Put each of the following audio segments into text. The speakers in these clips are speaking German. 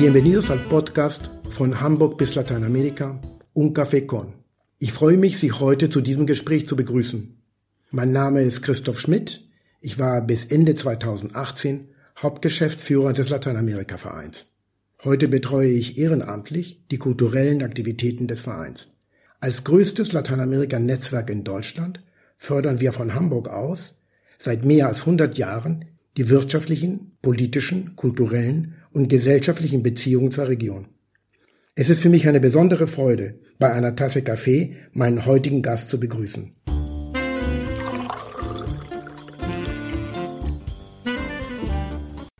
Bienvenidos al podcast von Hamburg bis Lateinamerika, Un Café Con. Ich freue mich, Sie heute zu diesem Gespräch zu begrüßen. Mein Name ist Christoph Schmidt. Ich war bis Ende 2018 Hauptgeschäftsführer des Lateinamerika-Vereins. Heute betreue ich ehrenamtlich die kulturellen Aktivitäten des Vereins. Als größtes Lateinamerika-Netzwerk in Deutschland fördern wir von Hamburg aus seit mehr als 100 Jahren die wirtschaftlichen, politischen, kulturellen und gesellschaftlichen Beziehungen zur Region. Es ist für mich eine besondere Freude, bei einer Tasse Kaffee meinen heutigen Gast zu begrüßen.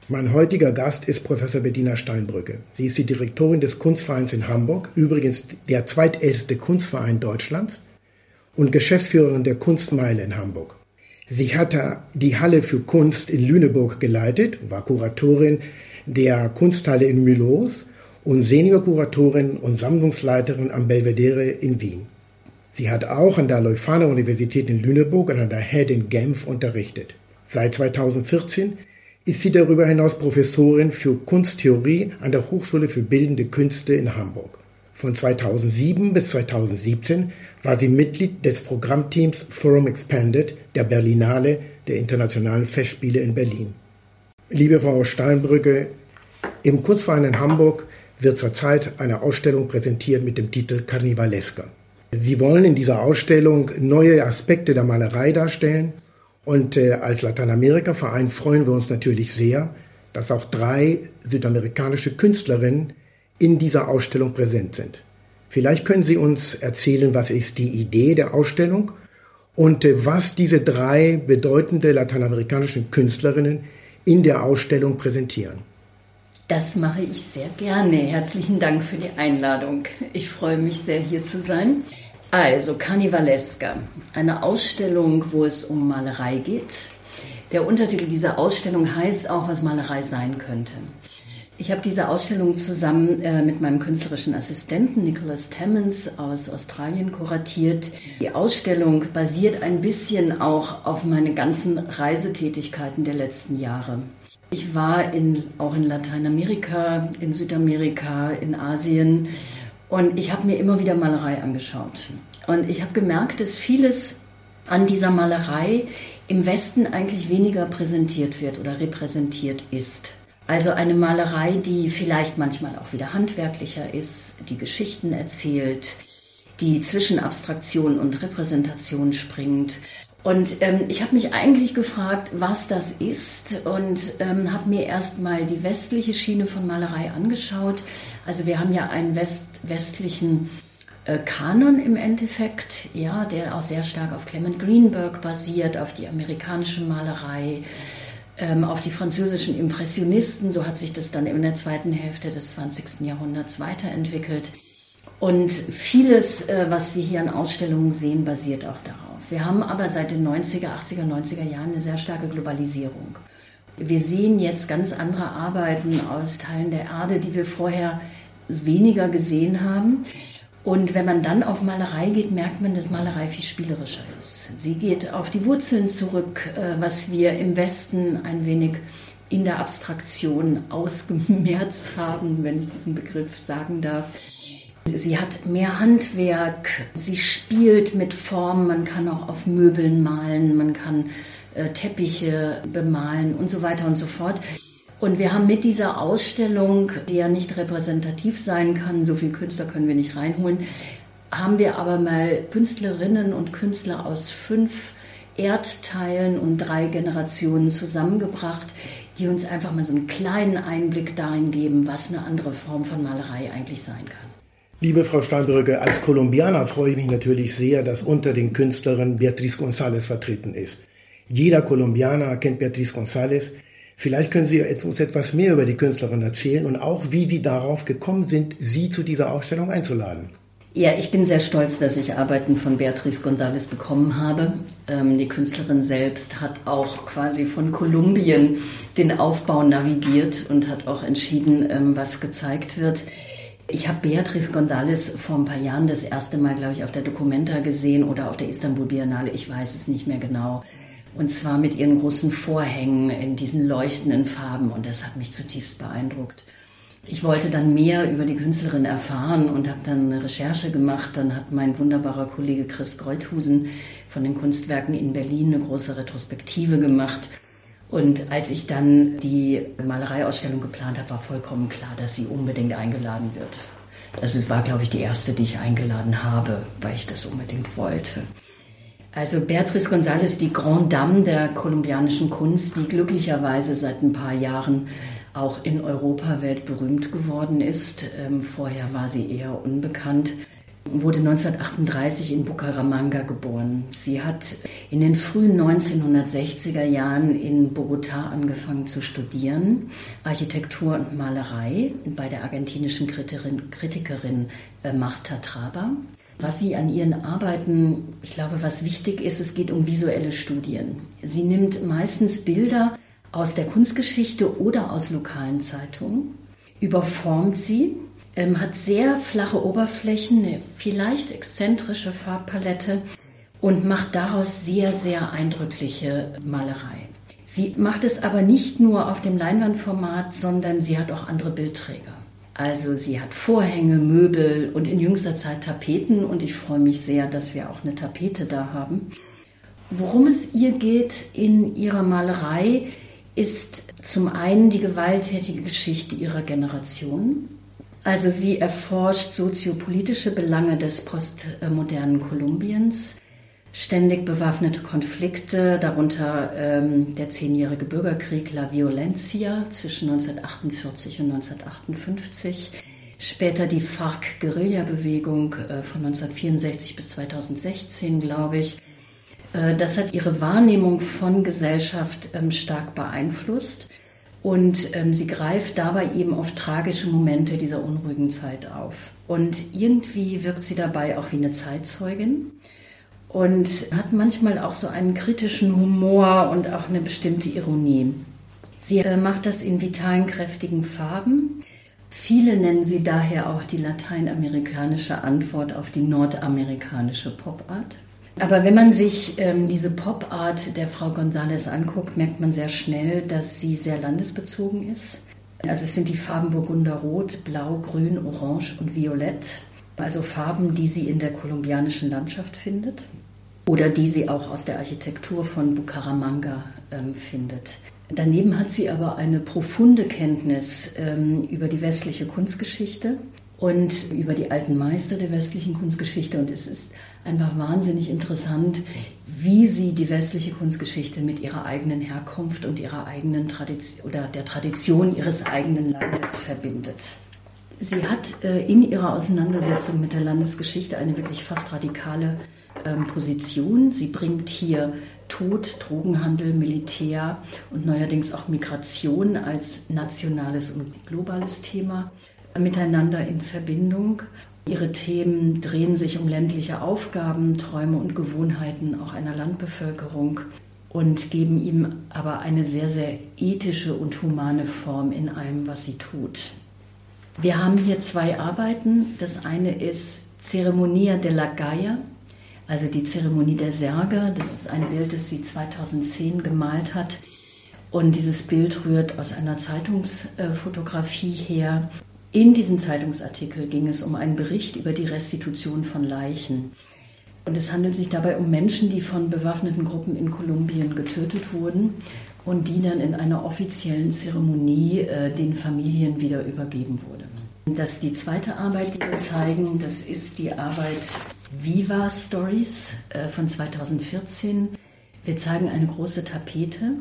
Mein heutiger Gast ist Professor Bettina Steinbrücke. Sie ist die Direktorin des Kunstvereins in Hamburg, übrigens der zweitälteste Kunstverein Deutschlands und Geschäftsführerin der Kunstmeile in Hamburg. Sie hatte die Halle für Kunst in Lüneburg geleitet, war Kuratorin der Kunsthalle in Mühlhos und Seniorkuratorin und Sammlungsleiterin am Belvedere in Wien. Sie hat auch an der Leuphana Universität in Lüneburg und an der Head in Genf unterrichtet. Seit 2014 ist sie darüber hinaus Professorin für Kunsttheorie an der Hochschule für Bildende Künste in Hamburg. Von 2007 bis 2017 war sie Mitglied des Programmteams Forum Expanded der Berlinale der Internationalen Festspiele in Berlin. Liebe Frau Steinbrücke, im Kunstverein in Hamburg wird zurzeit eine Ausstellung präsentiert mit dem Titel Carnivaleska. Sie wollen in dieser Ausstellung neue Aspekte der Malerei darstellen und äh, als Lateinamerika-Verein freuen wir uns natürlich sehr, dass auch drei südamerikanische Künstlerinnen in dieser Ausstellung präsent sind. Vielleicht können Sie uns erzählen, was ist die Idee der Ausstellung und äh, was diese drei bedeutende lateinamerikanischen Künstlerinnen in der Ausstellung präsentieren. Das mache ich sehr gerne. Herzlichen Dank für die Einladung. Ich freue mich sehr, hier zu sein. Also, Carnivaleska, eine Ausstellung, wo es um Malerei geht. Der Untertitel dieser Ausstellung heißt auch, was Malerei sein könnte. Ich habe diese Ausstellung zusammen äh, mit meinem künstlerischen Assistenten Nicholas Tammons aus Australien kuratiert. Die Ausstellung basiert ein bisschen auch auf meine ganzen Reisetätigkeiten der letzten Jahre. Ich war in, auch in Lateinamerika, in Südamerika, in Asien und ich habe mir immer wieder Malerei angeschaut. Und ich habe gemerkt, dass vieles an dieser Malerei im Westen eigentlich weniger präsentiert wird oder repräsentiert ist. Also eine Malerei, die vielleicht manchmal auch wieder handwerklicher ist, die Geschichten erzählt, die zwischen Abstraktion und Repräsentation springt. Und ähm, ich habe mich eigentlich gefragt, was das ist und ähm, habe mir erstmal die westliche Schiene von Malerei angeschaut. Also wir haben ja einen West westlichen äh, Kanon im Endeffekt, ja, der auch sehr stark auf Clement Greenberg basiert, auf die amerikanische Malerei ähm, auf die französischen Impressionisten. So hat sich das dann in der zweiten Hälfte des 20. Jahrhunderts weiterentwickelt. Und vieles, äh, was wir hier an Ausstellungen sehen, basiert auch darauf. Wir haben aber seit den 90er, 80er, 90er Jahren eine sehr starke Globalisierung. Wir sehen jetzt ganz andere Arbeiten aus Teilen der Erde, die wir vorher weniger gesehen haben. Und wenn man dann auf Malerei geht, merkt man, dass Malerei viel spielerischer ist. Sie geht auf die Wurzeln zurück, äh, was wir im Westen ein wenig in der Abstraktion ausgemerzt haben, wenn ich diesen Begriff sagen darf. Sie hat mehr Handwerk, sie spielt mit Formen, man kann auch auf Möbeln malen, man kann äh, Teppiche bemalen und so weiter und so fort. Und wir haben mit dieser Ausstellung, die ja nicht repräsentativ sein kann, so viele Künstler können wir nicht reinholen, haben wir aber mal Künstlerinnen und Künstler aus fünf Erdteilen und drei Generationen zusammengebracht, die uns einfach mal so einen kleinen Einblick darin geben, was eine andere Form von Malerei eigentlich sein kann. Liebe Frau Steinbrücke, als Kolumbianer freue ich mich natürlich sehr, dass unter den Künstlerinnen Beatriz González vertreten ist. Jeder Kolumbianer kennt Beatriz González. Vielleicht können Sie jetzt uns etwas mehr über die Künstlerin erzählen und auch, wie Sie darauf gekommen sind, sie zu dieser Ausstellung einzuladen. Ja, ich bin sehr stolz, dass ich Arbeiten von Beatrice González bekommen habe. Ähm, die Künstlerin selbst hat auch quasi von Kolumbien den Aufbau navigiert und hat auch entschieden, ähm, was gezeigt wird. Ich habe Beatrice González vor ein paar Jahren das erste Mal, glaube ich, auf der Documenta gesehen oder auf der Istanbul Biennale, ich weiß es nicht mehr genau. Und zwar mit ihren großen Vorhängen in diesen leuchtenden Farben und das hat mich zutiefst beeindruckt. ich wollte dann mehr über die Künstlerin erfahren und habe dann eine Recherche gemacht. Dann hat mein wunderbarer Kollege Chris Greuthusen von den Kunstwerken in Berlin eine große Retrospektive gemacht. Und als ich dann die Malereiausstellung geplant habe, war vollkommen klar, dass sie unbedingt eingeladen wird. Also war, glaube ich, die erste, die ich eingeladen habe, weil ich das unbedingt wollte. Also Beatrice González, die Grande Dame der kolumbianischen Kunst, die glücklicherweise seit ein paar Jahren auch in Europa weltberühmt geworden ist. Ähm, vorher war sie eher unbekannt wurde 1938 in Bucaramanga geboren. Sie hat in den frühen 1960er Jahren in Bogotá angefangen zu studieren, Architektur und Malerei bei der argentinischen Kritikerin, Kritikerin äh, Marta Traba. Was sie an ihren Arbeiten, ich glaube, was wichtig ist, es geht um visuelle Studien. Sie nimmt meistens Bilder aus der Kunstgeschichte oder aus lokalen Zeitungen, überformt sie ähm, hat sehr flache Oberflächen, eine vielleicht exzentrische Farbpalette und macht daraus sehr, sehr eindrückliche Malerei. Sie macht es aber nicht nur auf dem Leinwandformat, sondern sie hat auch andere Bildträger. Also sie hat Vorhänge, Möbel und in jüngster Zeit Tapeten und ich freue mich sehr, dass wir auch eine Tapete da haben. Worum es ihr geht in ihrer Malerei ist zum einen die gewalttätige Geschichte ihrer Generation, also sie erforscht soziopolitische Belange des postmodernen Kolumbiens, ständig bewaffnete Konflikte, darunter ähm, der zehnjährige Bürgerkrieg La Violencia zwischen 1948 und 1958, später die FARC-Guerilla-Bewegung äh, von 1964 bis 2016, glaube ich. Äh, das hat ihre Wahrnehmung von Gesellschaft ähm, stark beeinflusst. Und ähm, sie greift dabei eben auf tragische Momente dieser unruhigen Zeit auf. Und irgendwie wirkt sie dabei auch wie eine Zeitzeugin und hat manchmal auch so einen kritischen Humor und auch eine bestimmte Ironie. Sie äh, macht das in vitalen, kräftigen Farben. Viele nennen sie daher auch die lateinamerikanische Antwort auf die nordamerikanische Popart. Aber wenn man sich ähm, diese Pop-Art der Frau González anguckt, merkt man sehr schnell, dass sie sehr landesbezogen ist. Also es sind die Farben Burgunderrot, Blau, Grün, Orange und Violett. Also Farben, die sie in der kolumbianischen Landschaft findet oder die sie auch aus der Architektur von Bucaramanga ähm, findet. Daneben hat sie aber eine profunde Kenntnis ähm, über die westliche Kunstgeschichte und über die alten Meister der westlichen Kunstgeschichte. Und es ist einfach wahnsinnig interessant, wie sie die westliche Kunstgeschichte mit ihrer eigenen Herkunft und ihrer eigenen Tradition oder der Tradition ihres eigenen Landes verbindet. Sie hat äh, in ihrer Auseinandersetzung mit der Landesgeschichte eine wirklich fast radikale ähm, Position. Sie bringt hier Tod, Drogenhandel, Militär und neuerdings auch Migration als nationales und globales Thema miteinander in Verbindung. Ihre Themen drehen sich um ländliche Aufgaben, Träume und Gewohnheiten auch einer Landbevölkerung und geben ihm aber eine sehr, sehr ethische und humane Form in allem, was sie tut. Wir haben hier zwei Arbeiten. Das eine ist Ceremonia de la Gaia, also die Zeremonie der Särge. Das ist ein Bild, das sie 2010 gemalt hat. Und dieses Bild rührt aus einer Zeitungsfotografie her. In diesem Zeitungsartikel ging es um einen Bericht über die Restitution von Leichen. Und es handelt sich dabei um Menschen, die von bewaffneten Gruppen in Kolumbien getötet wurden und die dann in einer offiziellen Zeremonie äh, den Familien wieder übergeben wurden. Das ist die zweite Arbeit, die wir zeigen. Das ist die Arbeit Viva Stories äh, von 2014. Wir zeigen eine große Tapete,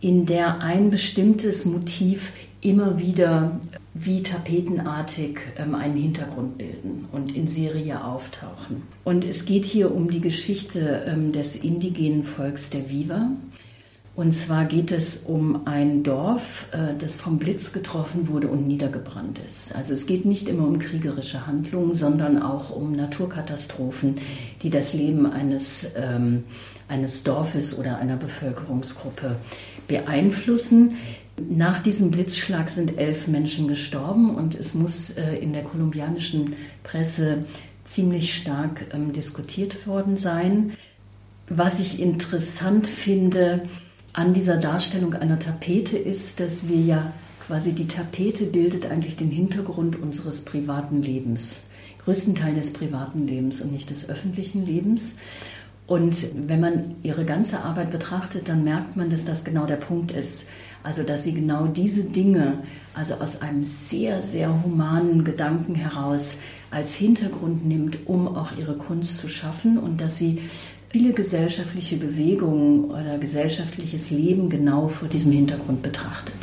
in der ein bestimmtes Motiv immer wieder wie tapetenartig ähm, einen Hintergrund bilden und in Serie auftauchen. Und es geht hier um die Geschichte ähm, des indigenen Volks der Viva. Und zwar geht es um ein Dorf, äh, das vom Blitz getroffen wurde und niedergebrannt ist. Also es geht nicht immer um kriegerische Handlungen, sondern auch um Naturkatastrophen, die das Leben eines, ähm, eines Dorfes oder einer Bevölkerungsgruppe beeinflussen. Nach diesem Blitzschlag sind elf Menschen gestorben und es muss äh, in der kolumbianischen Presse ziemlich stark ähm, diskutiert worden sein. Was ich interessant finde an dieser Darstellung einer Tapete ist, dass wir ja Quasi die Tapete bildet eigentlich den Hintergrund unseres privaten Lebens, größten Teil des privaten Lebens und nicht des öffentlichen Lebens. Und wenn man ihre ganze Arbeit betrachtet, dann merkt man, dass das genau der Punkt ist. Also, dass sie genau diese Dinge, also aus einem sehr, sehr humanen Gedanken heraus, als Hintergrund nimmt, um auch ihre Kunst zu schaffen und dass sie viele gesellschaftliche Bewegungen oder gesellschaftliches Leben genau vor diesem Hintergrund betrachtet.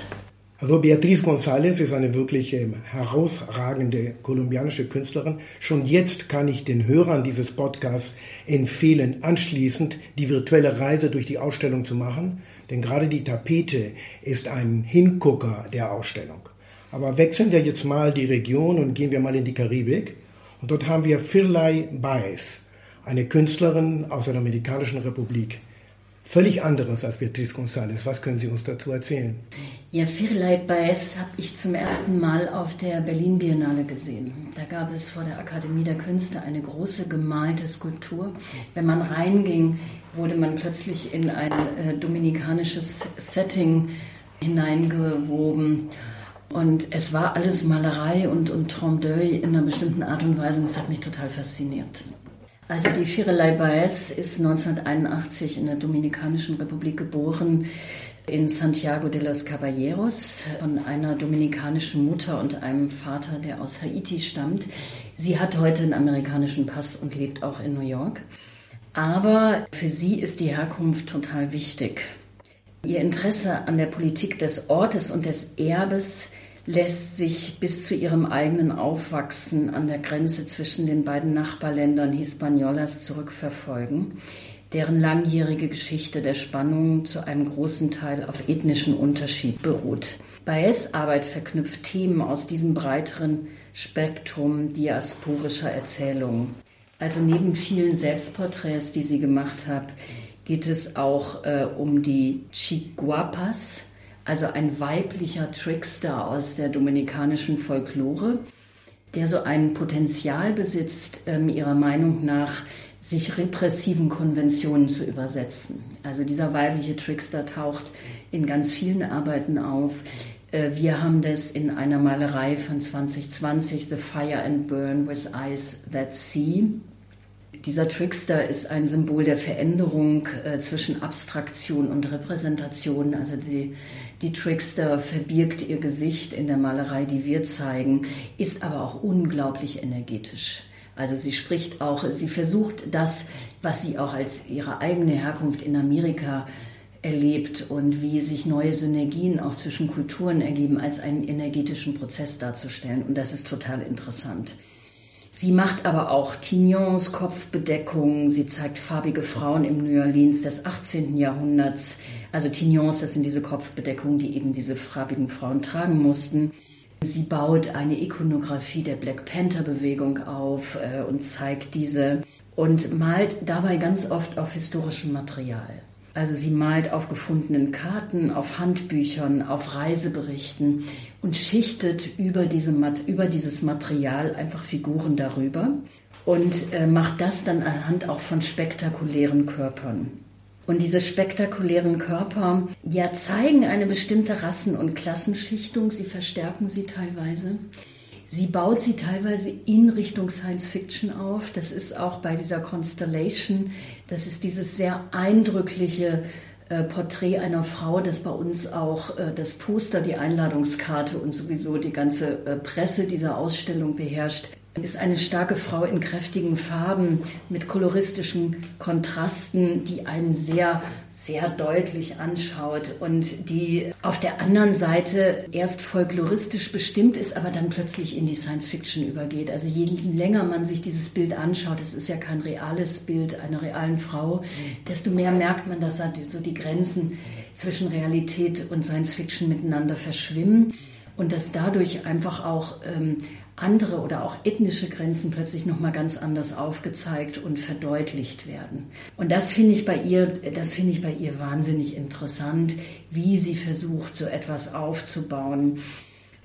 Also Beatriz González ist eine wirklich ähm, herausragende kolumbianische Künstlerin. Schon jetzt kann ich den Hörern dieses Podcasts empfehlen, anschließend die virtuelle Reise durch die Ausstellung zu machen, denn gerade die Tapete ist ein Hingucker der Ausstellung. Aber wechseln wir jetzt mal die Region und gehen wir mal in die Karibik. Und dort haben wir Firlay Baez, eine Künstlerin aus der Dominikanischen Republik völlig anderes als Beatriz González. Was können Sie uns dazu erzählen? Ja, Firlei Baez habe ich zum ersten Mal auf der Berlin Biennale gesehen. Da gab es vor der Akademie der Künste eine große gemalte Skulptur. Wenn man reinging, wurde man plötzlich in ein äh, dominikanisches Setting hineingewoben. Und es war alles Malerei und, und Trompe in einer bestimmten Art und Weise. Und das hat mich total fasziniert. Also die Firelei Baez ist 1981 in der Dominikanischen Republik geboren, in Santiago de los Caballeros, von einer dominikanischen Mutter und einem Vater, der aus Haiti stammt. Sie hat heute einen amerikanischen Pass und lebt auch in New York. Aber für sie ist die Herkunft total wichtig. Ihr Interesse an der Politik des Ortes und des Erbes lässt sich bis zu ihrem eigenen Aufwachsen an der Grenze zwischen den beiden Nachbarländern Hispaniolas zurückverfolgen, deren langjährige Geschichte der Spannung zu einem großen Teil auf ethnischen Unterschied beruht. Baez Arbeit verknüpft Themen aus diesem breiteren Spektrum diasporischer Erzählungen. Also neben vielen Selbstporträts, die sie gemacht hat, geht es auch äh, um die Chiguapas, also ein weiblicher Trickster aus der dominikanischen Folklore, der so ein Potenzial besitzt, ähm, ihrer Meinung nach sich repressiven Konventionen zu übersetzen. Also dieser weibliche Trickster taucht in ganz vielen Arbeiten auf. Äh, wir haben das in einer Malerei von 2020, The Fire and Burn with Eyes That See. Dieser Trickster ist ein Symbol der Veränderung äh, zwischen Abstraktion und Repräsentation. Also die die Trickster verbirgt ihr Gesicht in der Malerei, die wir zeigen, ist aber auch unglaublich energetisch. Also sie spricht auch, sie versucht das, was sie auch als ihre eigene Herkunft in Amerika erlebt und wie sich neue Synergien auch zwischen Kulturen ergeben, als einen energetischen Prozess darzustellen. Und das ist total interessant. Sie macht aber auch Tignons, Kopfbedeckungen. Sie zeigt farbige Frauen im New Orleans des 18. Jahrhunderts. Also Tignons, das sind diese Kopfbedeckungen, die eben diese farbigen Frauen tragen mussten. Sie baut eine Ikonografie der Black Panther-Bewegung auf äh, und zeigt diese und malt dabei ganz oft auf historischem Material. Also sie malt auf gefundenen Karten, auf Handbüchern, auf Reiseberichten und schichtet über, diese, über dieses Material einfach Figuren darüber und äh, macht das dann anhand auch von spektakulären Körpern. Und diese spektakulären Körper ja zeigen eine bestimmte Rassen- und Klassenschichtung, sie verstärken sie teilweise. Sie baut sie teilweise in Richtung Science Fiction auf. Das ist auch bei dieser Constellation, das ist dieses sehr eindrückliche äh, Porträt einer Frau, das bei uns auch äh, das Poster, die Einladungskarte und sowieso die ganze äh, Presse dieser Ausstellung beherrscht ist eine starke Frau in kräftigen Farben mit koloristischen Kontrasten, die einen sehr, sehr deutlich anschaut und die auf der anderen Seite erst folkloristisch bestimmt ist, aber dann plötzlich in die Science Fiction übergeht. Also je länger man sich dieses Bild anschaut, es ist ja kein reales Bild einer realen Frau, desto mehr merkt man, dass so die Grenzen zwischen Realität und Science Fiction miteinander verschwimmen und dass dadurch einfach auch ähm, andere oder auch ethnische Grenzen plötzlich noch mal ganz anders aufgezeigt und verdeutlicht werden. Und das finde ich bei ihr, das finde ich bei ihr wahnsinnig interessant, wie sie versucht, so etwas aufzubauen.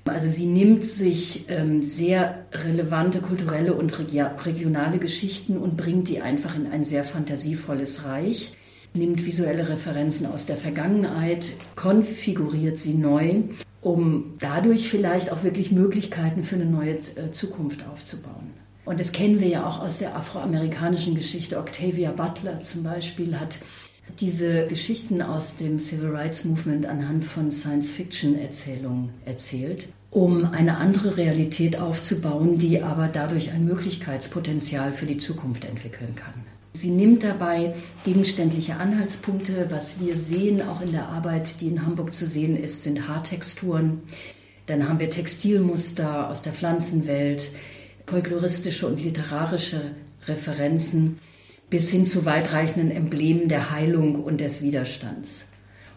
Also sie nimmt sich ähm, sehr relevante kulturelle und regionale Geschichten und bringt die einfach in ein sehr fantasievolles Reich, nimmt visuelle Referenzen aus der Vergangenheit, konfiguriert sie neu um dadurch vielleicht auch wirklich Möglichkeiten für eine neue äh, Zukunft aufzubauen. Und das kennen wir ja auch aus der afroamerikanischen Geschichte. Octavia Butler zum Beispiel hat diese Geschichten aus dem Civil Rights Movement anhand von Science-Fiction-Erzählungen erzählt, um eine andere Realität aufzubauen, die aber dadurch ein Möglichkeitspotenzial für die Zukunft entwickeln kann. Sie nimmt dabei gegenständliche Anhaltspunkte. Was wir sehen, auch in der Arbeit, die in Hamburg zu sehen ist, sind Haartexturen. Dann haben wir Textilmuster aus der Pflanzenwelt folkloristische und literarische Referenzen bis hin zu weitreichenden Emblemen der Heilung und des Widerstands.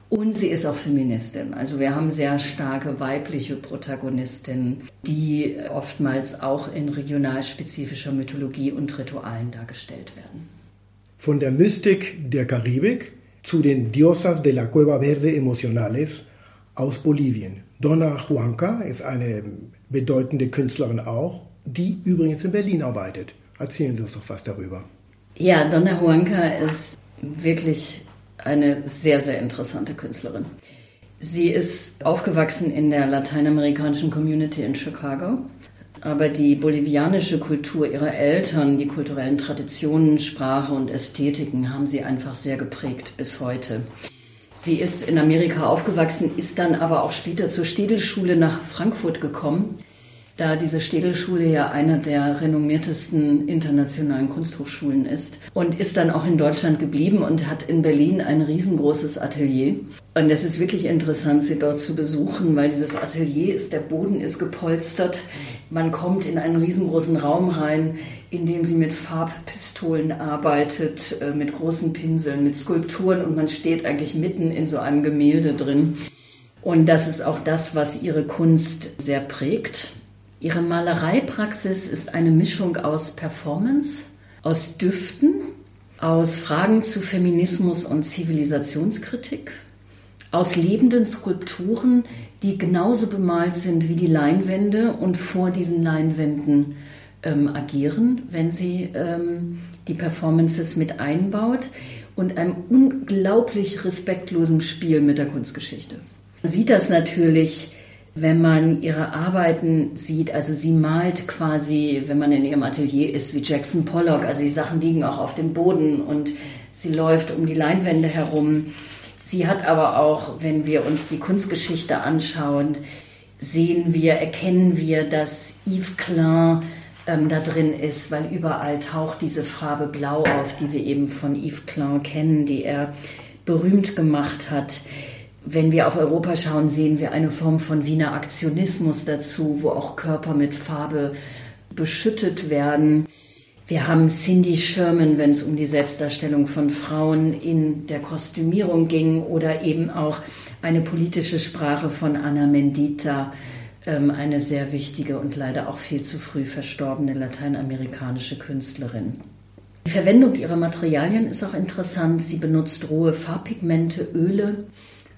Und sie ist auch Feministin. Also wir haben sehr starke weibliche Protagonistinnen, die oftmals auch in regionalspezifischer Mythologie und Ritualen dargestellt werden. Von der Mystik der Karibik zu den Diosas de la Cueva Verde Emocionales aus Bolivien. Donna Juanca ist eine bedeutende Künstlerin auch die übrigens in Berlin arbeitet. Erzählen Sie uns doch was darüber. Ja, Donna Huanca ist wirklich eine sehr, sehr interessante Künstlerin. Sie ist aufgewachsen in der lateinamerikanischen Community in Chicago, aber die bolivianische Kultur ihrer Eltern, die kulturellen Traditionen, Sprache und Ästhetiken haben sie einfach sehr geprägt bis heute. Sie ist in Amerika aufgewachsen, ist dann aber auch später zur Städelschule nach Frankfurt gekommen da diese Städelschule ja eine der renommiertesten internationalen Kunsthochschulen ist und ist dann auch in Deutschland geblieben und hat in Berlin ein riesengroßes Atelier. Und es ist wirklich interessant, sie dort zu besuchen, weil dieses Atelier ist, der Boden ist gepolstert. Man kommt in einen riesengroßen Raum rein, in dem sie mit Farbpistolen arbeitet, äh, mit großen Pinseln, mit Skulpturen und man steht eigentlich mitten in so einem Gemälde drin. Und das ist auch das, was ihre Kunst sehr prägt. Ihre Malereipraxis ist eine Mischung aus Performance, aus Düften, aus Fragen zu Feminismus und Zivilisationskritik, aus lebenden Skulpturen, die genauso bemalt sind wie die Leinwände und vor diesen Leinwänden ähm, agieren, wenn sie ähm, die Performances mit einbaut und einem unglaublich respektlosen Spiel mit der Kunstgeschichte. Man sieht das natürlich wenn man ihre Arbeiten sieht, also sie malt quasi, wenn man in ihrem Atelier ist, wie Jackson Pollock, also die Sachen liegen auch auf dem Boden und sie läuft um die Leinwände herum. Sie hat aber auch, wenn wir uns die Kunstgeschichte anschauen, sehen wir, erkennen wir, dass Yves Klein ähm, da drin ist, weil überall taucht diese Farbe Blau auf, die wir eben von Yves Klein kennen, die er berühmt gemacht hat. Wenn wir auf Europa schauen, sehen wir eine Form von Wiener Aktionismus dazu, wo auch Körper mit Farbe beschüttet werden. Wir haben Cindy Sherman, wenn es um die Selbstdarstellung von Frauen in der Kostümierung ging, oder eben auch eine politische Sprache von Anna Mendita, ähm, eine sehr wichtige und leider auch viel zu früh verstorbene lateinamerikanische Künstlerin. Die Verwendung ihrer Materialien ist auch interessant. Sie benutzt rohe Farbpigmente, Öle,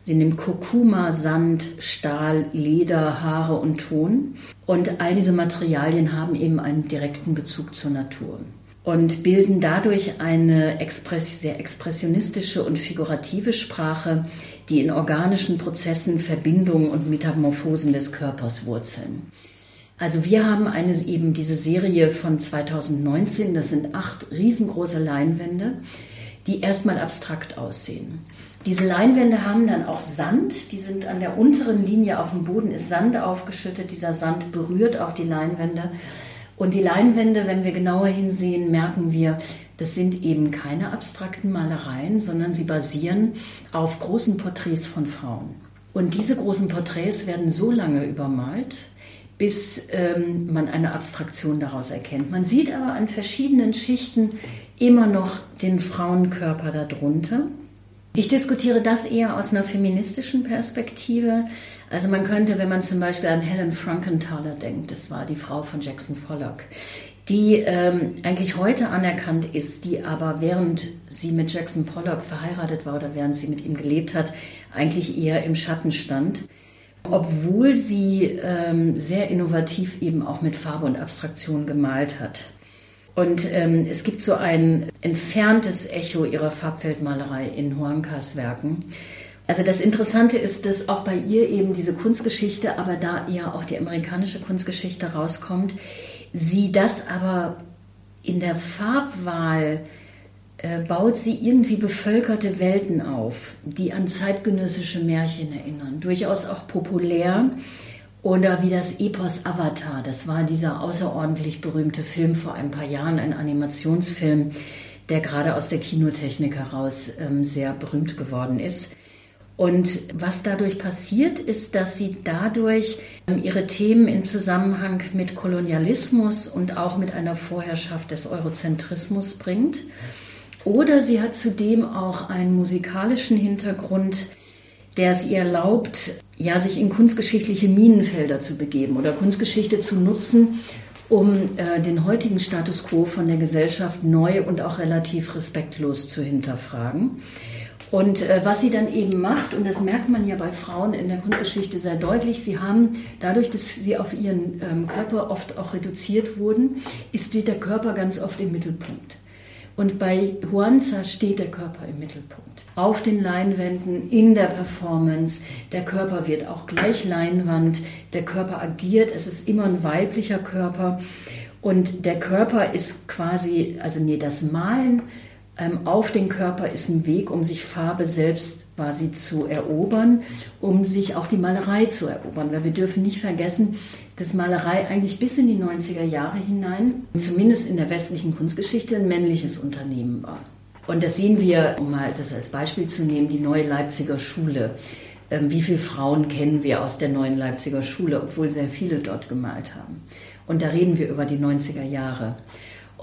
Sie nimmt Kurkuma, Sand, Stahl, Leder, Haare und Ton. Und all diese Materialien haben eben einen direkten Bezug zur Natur und bilden dadurch eine sehr expressionistische und figurative Sprache, die in organischen Prozessen Verbindungen und Metamorphosen des Körpers wurzeln. Also wir haben eine, eben diese Serie von 2019, das sind acht riesengroße Leinwände, die erstmal abstrakt aussehen. Diese Leinwände haben dann auch Sand, die sind an der unteren Linie auf dem Boden, ist Sand aufgeschüttet. Dieser Sand berührt auch die Leinwände. Und die Leinwände, wenn wir genauer hinsehen, merken wir, das sind eben keine abstrakten Malereien, sondern sie basieren auf großen Porträts von Frauen. Und diese großen Porträts werden so lange übermalt, bis ähm, man eine Abstraktion daraus erkennt. Man sieht aber an verschiedenen Schichten immer noch den Frauenkörper darunter. Ich diskutiere das eher aus einer feministischen Perspektive. Also man könnte, wenn man zum Beispiel an Helen Frankenthaler denkt, das war die Frau von Jackson Pollock, die ähm, eigentlich heute anerkannt ist, die aber während sie mit Jackson Pollock verheiratet war oder während sie mit ihm gelebt hat, eigentlich eher im Schatten stand. Obwohl sie ähm, sehr innovativ eben auch mit Farbe und Abstraktion gemalt hat. Und ähm, es gibt so ein entferntes Echo ihrer Farbfeldmalerei in Huancas Werken. Also das Interessante ist, dass auch bei ihr eben diese Kunstgeschichte, aber da eher auch die amerikanische Kunstgeschichte rauskommt, sie das aber in der Farbwahl äh, baut sie irgendwie bevölkerte Welten auf, die an zeitgenössische Märchen erinnern, durchaus auch populär. Oder wie das Epos Avatar, das war dieser außerordentlich berühmte Film vor ein paar Jahren, ein Animationsfilm, der gerade aus der Kinotechnik heraus ähm, sehr berühmt geworden ist. Und was dadurch passiert, ist, dass sie dadurch ähm, ihre Themen in Zusammenhang mit Kolonialismus und auch mit einer Vorherrschaft des Eurozentrismus bringt. Oder sie hat zudem auch einen musikalischen Hintergrund, der es ihr erlaubt, ja, sich in kunstgeschichtliche Minenfelder zu begeben oder Kunstgeschichte zu nutzen, um äh, den heutigen Status quo von der Gesellschaft neu und auch relativ respektlos zu hinterfragen. Und äh, was sie dann eben macht, und das merkt man ja bei Frauen in der Kunstgeschichte sehr deutlich, sie haben dadurch, dass sie auf ihren ähm, Körper oft auch reduziert wurden, ist der Körper ganz oft im Mittelpunkt. Und bei Huanza steht der Körper im Mittelpunkt. Auf den Leinwänden, in der Performance. Der Körper wird auch gleich Leinwand. Der Körper agiert. Es ist immer ein weiblicher Körper. Und der Körper ist quasi, also nee, das Malen ähm, auf den Körper ist ein Weg, um sich Farbe selbst quasi zu erobern, um sich auch die Malerei zu erobern. Weil wir dürfen nicht vergessen, dass Malerei eigentlich bis in die 90er Jahre hinein, zumindest in der westlichen Kunstgeschichte, ein männliches Unternehmen war. Und das sehen wir, um mal das als Beispiel zu nehmen, die Neue Leipziger Schule. Ähm, wie viele Frauen kennen wir aus der Neuen Leipziger Schule, obwohl sehr viele dort gemalt haben? Und da reden wir über die 90er Jahre.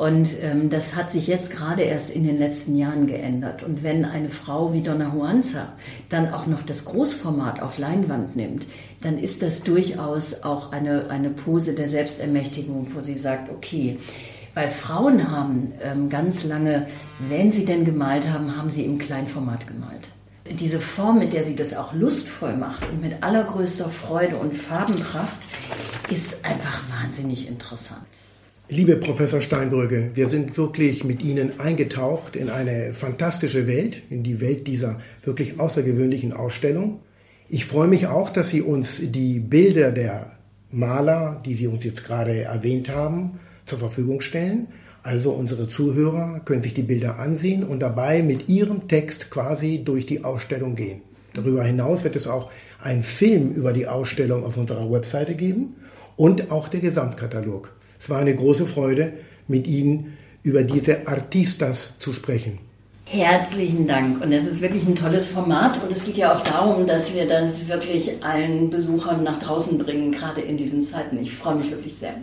Und ähm, das hat sich jetzt gerade erst in den letzten Jahren geändert. Und wenn eine Frau wie Donna Juanza dann auch noch das Großformat auf Leinwand nimmt, dann ist das durchaus auch eine, eine Pose der Selbstermächtigung, wo sie sagt, okay, weil Frauen haben ähm, ganz lange, wenn sie denn gemalt haben, haben sie im Kleinformat gemalt. Diese Form, mit der sie das auch lustvoll macht und mit allergrößter Freude und Farbenpracht, ist einfach wahnsinnig interessant. Liebe Professor Steinbrügge, wir sind wirklich mit Ihnen eingetaucht in eine fantastische Welt, in die Welt dieser wirklich außergewöhnlichen Ausstellung. Ich freue mich auch, dass Sie uns die Bilder der Maler, die Sie uns jetzt gerade erwähnt haben, zur Verfügung stellen. Also unsere Zuhörer können sich die Bilder ansehen und dabei mit ihrem Text quasi durch die Ausstellung gehen. Darüber hinaus wird es auch einen Film über die Ausstellung auf unserer Webseite geben und auch der Gesamtkatalog. Es war eine große Freude, mit Ihnen über diese Artistas zu sprechen. Herzlichen Dank. Und es ist wirklich ein tolles Format. Und es geht ja auch darum, dass wir das wirklich allen Besuchern nach draußen bringen, gerade in diesen Zeiten. Ich freue mich wirklich sehr.